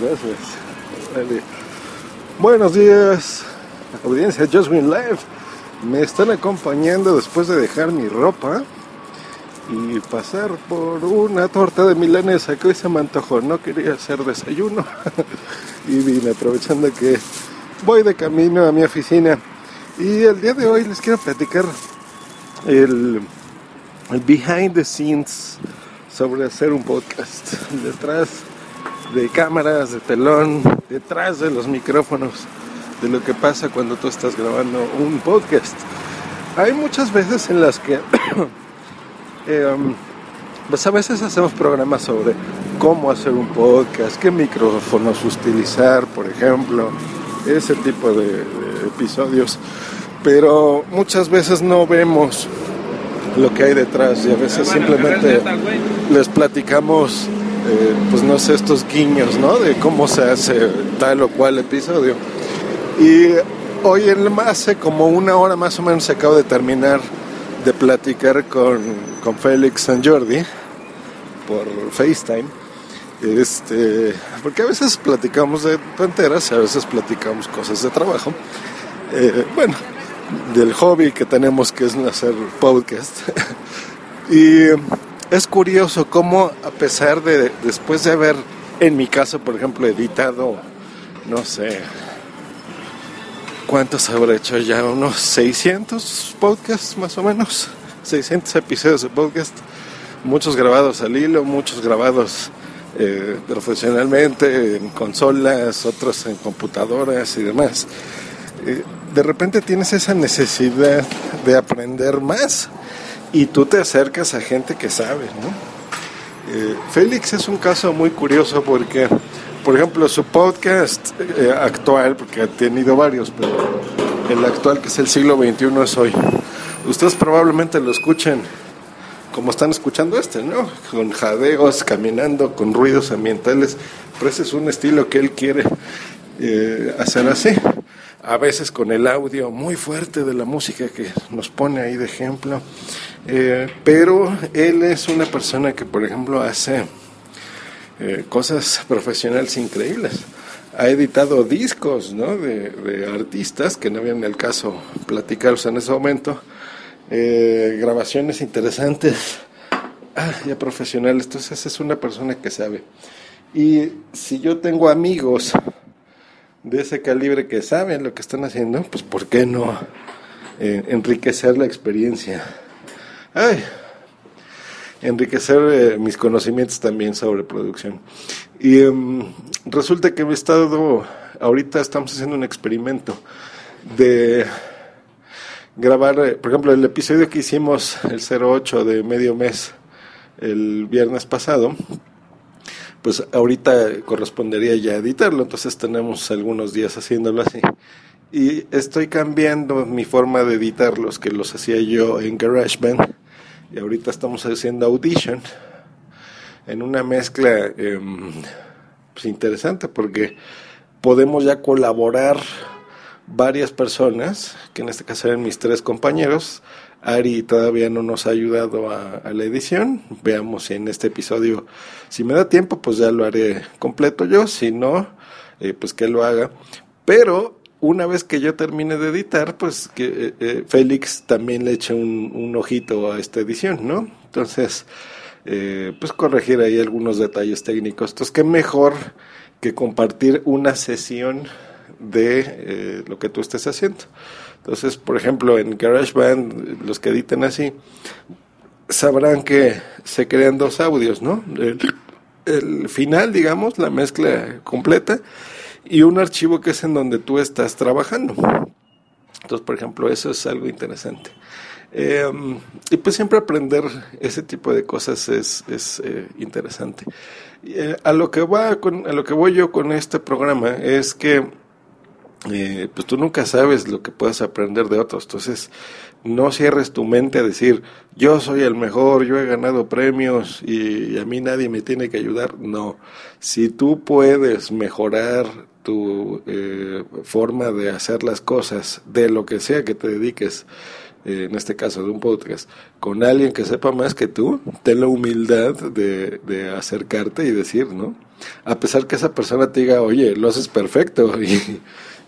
Gracias. Buenos días, audiencia Jasmine Live. Me están acompañando después de dejar mi ropa y pasar por una torta de milanesa que hoy se me antojó. No quería hacer desayuno y vine aprovechando que voy de camino a mi oficina. Y el día de hoy les quiero platicar el, el behind the scenes sobre hacer un podcast. Detrás de cámaras, de telón, detrás de los micrófonos, de lo que pasa cuando tú estás grabando un podcast. Hay muchas veces en las que, eh, um, pues a veces hacemos programas sobre cómo hacer un podcast, qué micrófonos utilizar, por ejemplo, ese tipo de, de episodios, pero muchas veces no vemos lo que hay detrás y a veces simplemente les platicamos eh, pues no sé, estos guiños, ¿no? De cómo se hace tal o cual episodio. Y hoy en hace como una hora más o menos acabo de terminar de platicar con, con Félix San Jordi por FaceTime. Este, porque a veces platicamos de tonteras, a veces platicamos cosas de trabajo. Eh, bueno, del hobby que tenemos que es hacer podcast. y es curioso cómo a pesar de después de haber, en mi caso por ejemplo, editado, no sé, ¿cuántos habré hecho ya? Unos 600 podcasts más o menos, 600 episodios de podcast, muchos grabados al hilo, muchos grabados eh, profesionalmente en consolas, otros en computadoras y demás. Eh, de repente tienes esa necesidad de aprender más y tú te acercas a gente que sabe, ¿no? Eh, Félix es un caso muy curioso porque, por ejemplo, su podcast eh, actual, porque ha tenido varios, pero el actual que es el siglo XXI es hoy. Ustedes probablemente lo escuchen como están escuchando este, ¿no? Con jadeos, caminando, con ruidos ambientales, pero ese es un estilo que él quiere eh, hacer así a veces con el audio muy fuerte de la música que nos pone ahí de ejemplo. Eh, pero él es una persona que, por ejemplo, hace eh, cosas profesionales increíbles. Ha editado discos ¿no? de, artistas que no habían el caso platicarlos en ese momento. Eh, grabaciones interesantes, ah, ya profesionales. Entonces es una persona que sabe. Y si yo tengo amigos de ese calibre que saben lo que están haciendo, pues ¿por qué no eh, enriquecer la experiencia? Ay, enriquecer eh, mis conocimientos también sobre producción. Y em, resulta que he estado, ahorita estamos haciendo un experimento de grabar, eh, por ejemplo, el episodio que hicimos el 08 de medio mes el viernes pasado, pues ahorita correspondería ya editarlo, entonces tenemos algunos días haciéndolo así. Y estoy cambiando mi forma de editarlos, que los hacía yo en GarageBand, y ahorita estamos haciendo Audition, en una mezcla em, pues interesante, porque podemos ya colaborar varias personas, que en este caso eran mis tres compañeros, Ari todavía no nos ha ayudado a, la edición. Veamos si en este episodio, si me da tiempo, pues ya lo haré completo yo. Si no, eh, pues que lo haga. Pero una vez que yo termine de editar, pues que eh, eh, Félix también le eche un, un, ojito a esta edición, ¿no? Entonces, pues corregir ahí algunos detalles técnicos. Entonces, qué mejor que compartir una sesión de lo que tú estés haciendo. Entonces, por ejemplo, en GarageBand, los que editen así, sabrán que se crean dos audios, ¿no? El, final, digamos, la mezcla completa, y un archivo que es en donde tú estás trabajando. Entonces, por ejemplo, eso es algo interesante. Em, y pues siempre aprender ese tipo de cosas es, es eh, interesante. Eh, a, lo que va a lo que voy yo con este programa es que eh, pues tú nunca sabes lo que puedes aprender de otros. Entonces, no cierres tu mente a decir, yo soy el mejor, yo he ganado premios y, a mí nadie me tiene que ayudar. No, si tú puedes mejorar tu eh, forma de hacer las cosas, de lo que sea que te dediques, eh, en este caso de un podcast, con alguien que sepa más que tú, ten la humildad de, de acercarte y decir, ¿no? A pesar que esa persona te diga, oye, lo haces perfecto y,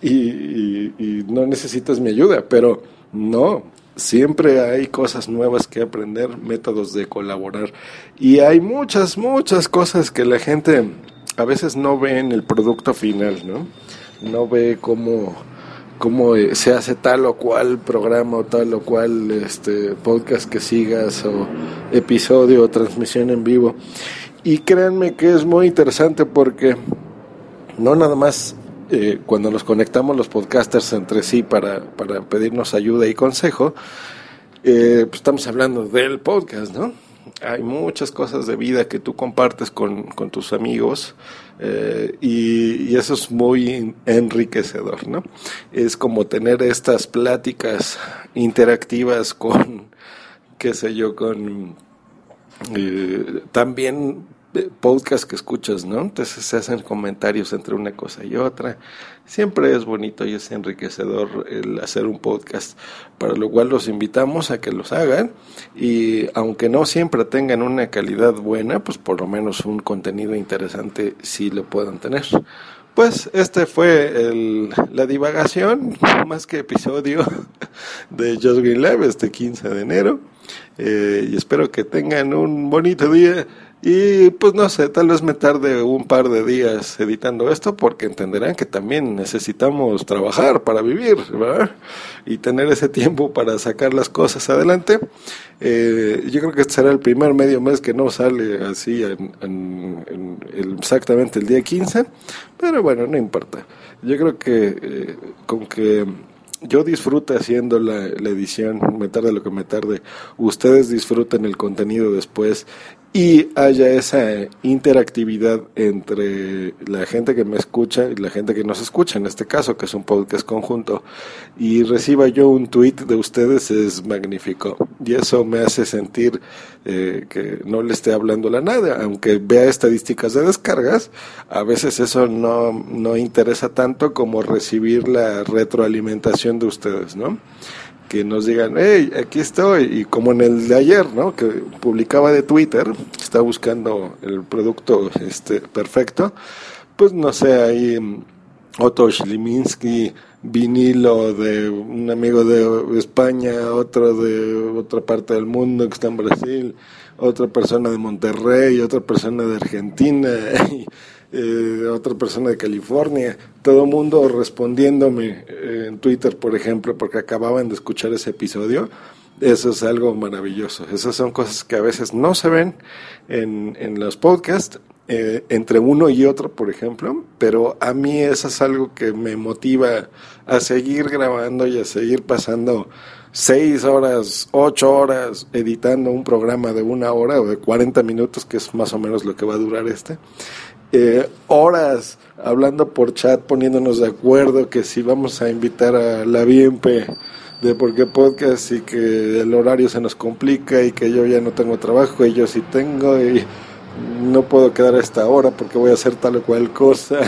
y, y no necesitas mi ayuda, pero no, siempre hay cosas nuevas que aprender, métodos de colaborar y hay muchas, muchas cosas que la gente a veces no ve en el producto final, ¿no? No ve cómo, cómo eh, se hace tal o cual programa o tal o cual este, podcast que sigas o episodio o transmisión en vivo. Y créanme que es muy interesante porque no nada más eh, cuando nos conectamos los podcasters entre sí para, para pedirnos ayuda y consejo, eh, pues estamos hablando del podcast, ¿no? Hay muchas cosas de vida que tú compartes con, con tus amigos eh, y, y, eso es muy enriquecedor, ¿no? Es como tener estas pláticas interactivas con, qué sé yo, con también podcast que escuchas, ¿no? Entonces se hacen comentarios entre una cosa y otra. Siempre es bonito y es enriquecedor el hacer un podcast, para lo cual los invitamos a que los hagan y aunque no siempre tengan una calidad buena, pues por lo menos un contenido interesante sí lo puedan tener. Pues este fue el, la divagación, más que episodio de Just Green Lab este 15 de enero. Eh, y espero que tengan un bonito día y pues no sé, tal vez me tarde un par de días editando esto porque entenderán que también necesitamos trabajar para vivir, ¿verdad? Y tener ese tiempo para sacar las cosas adelante. Eh, yo creo que este será el primer medio mes que no sale así en, exactamente el día 15, pero bueno, no importa. Yo creo que eh, con que yo disfrute haciendo la, edición, me tarde lo que me tarde, ustedes disfruten el contenido después y haya esa interactividad entre la gente que me escucha y la gente que nos escucha, en este caso, que es un podcast conjunto, y reciba yo un tweet de ustedes es magnífico. Y eso me hace sentir eh, que no le esté hablando la nada, aunque vea estadísticas de descargas, a veces eso no, no interesa tanto como recibir la retroalimentación de ustedes, ¿no? Que nos digan, hey, aquí estoy, y como en el de ayer, ¿no? Que publicaba de Twitter, está buscando el producto este perfecto, pues no sé, ahí mm, Otto Schliminski, vinilo de un amigo de España, otro de otra parte del mundo que está en Brasil, otra persona de Monterrey, otra persona de Argentina, eh, otra persona de California, todo mundo respondiéndome eh, en Twitter, por ejemplo, porque acababan de escuchar ese episodio. Eso es algo maravilloso. Esas son cosas que a veces no se ven en, en los podcasts, eh, entre uno y otro, por ejemplo, pero a mí eso es algo que me motiva a seguir grabando y a seguir pasando seis horas, ocho horas editando un programa de una hora o de 40 minutos, que es más o menos lo que va a durar este. Eh, horas hablando por chat, poniéndonos de acuerdo que si vamos a invitar a la Bienpe de por qué podcast y que el horario se nos complica y que yo ya no tengo trabajo y yo sí tengo y no puedo quedar a esta hora porque voy a hacer tal o cual cosa,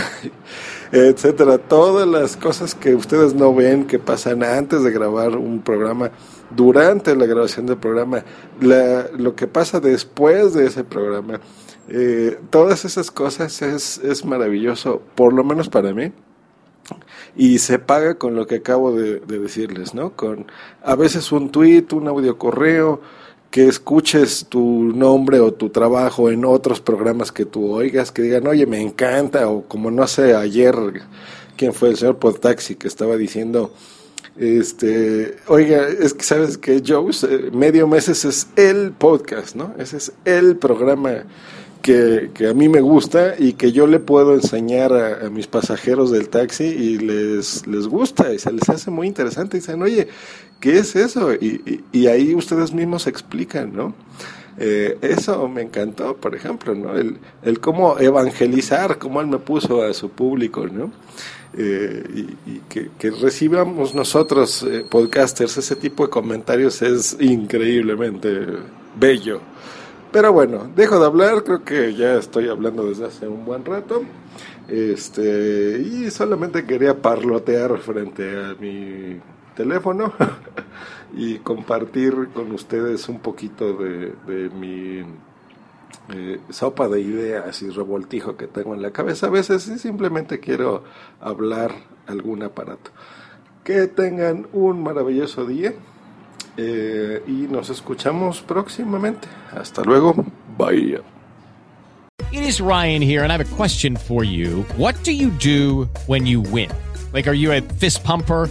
etcétera. Todas las cosas que ustedes no ven que pasan antes de grabar un programa, durante la grabación del programa, lo que pasa después de ese programa eh, todas esas cosas es, es maravilloso, por lo menos para mí y se paga con lo que acabo de, decirles, ¿no? Con a veces un tweet, un audio correo, que escuches tu nombre o tu trabajo en otros programas que tú oigas, que digan, oye, me encanta, o como no sé, ayer, ¿quién fue el señor Podtaxi que estaba diciendo Este, oiga, es que sabes que Joe, eh, medio meses es el podcast, ¿no? Ese es el programa que, que, a mí me gusta y que yo le puedo enseñar a, mis pasajeros del taxi y les, les gusta y se les hace muy interesante. Y dicen, oye, ¿qué es eso? Y, y, ahí ustedes mismos explican, ¿no? Eh, eso me encantó, por ejemplo, ¿no? El, el cómo evangelizar, cómo él me puso a su público, ¿no? Eh, y, que, recibamos nosotros, eh, podcasters, ese tipo de comentarios es increíblemente bello. Pero bueno, dejo de hablar, creo que ya estoy hablando desde hace un buen rato. Este, y solamente quería parlotear frente a mi teléfono y compartir con ustedes un poquito de, de mi eh, sopa de ideas y revoltijo que tengo en la cabeza. A veces simplemente quiero hablar algún aparato. Que tengan un maravilloso día eh, y nos escuchamos próximamente. Hasta luego. Bye. It is Ryan here and I have a question for you. What do you do when you win? Like, are you a fist pumper?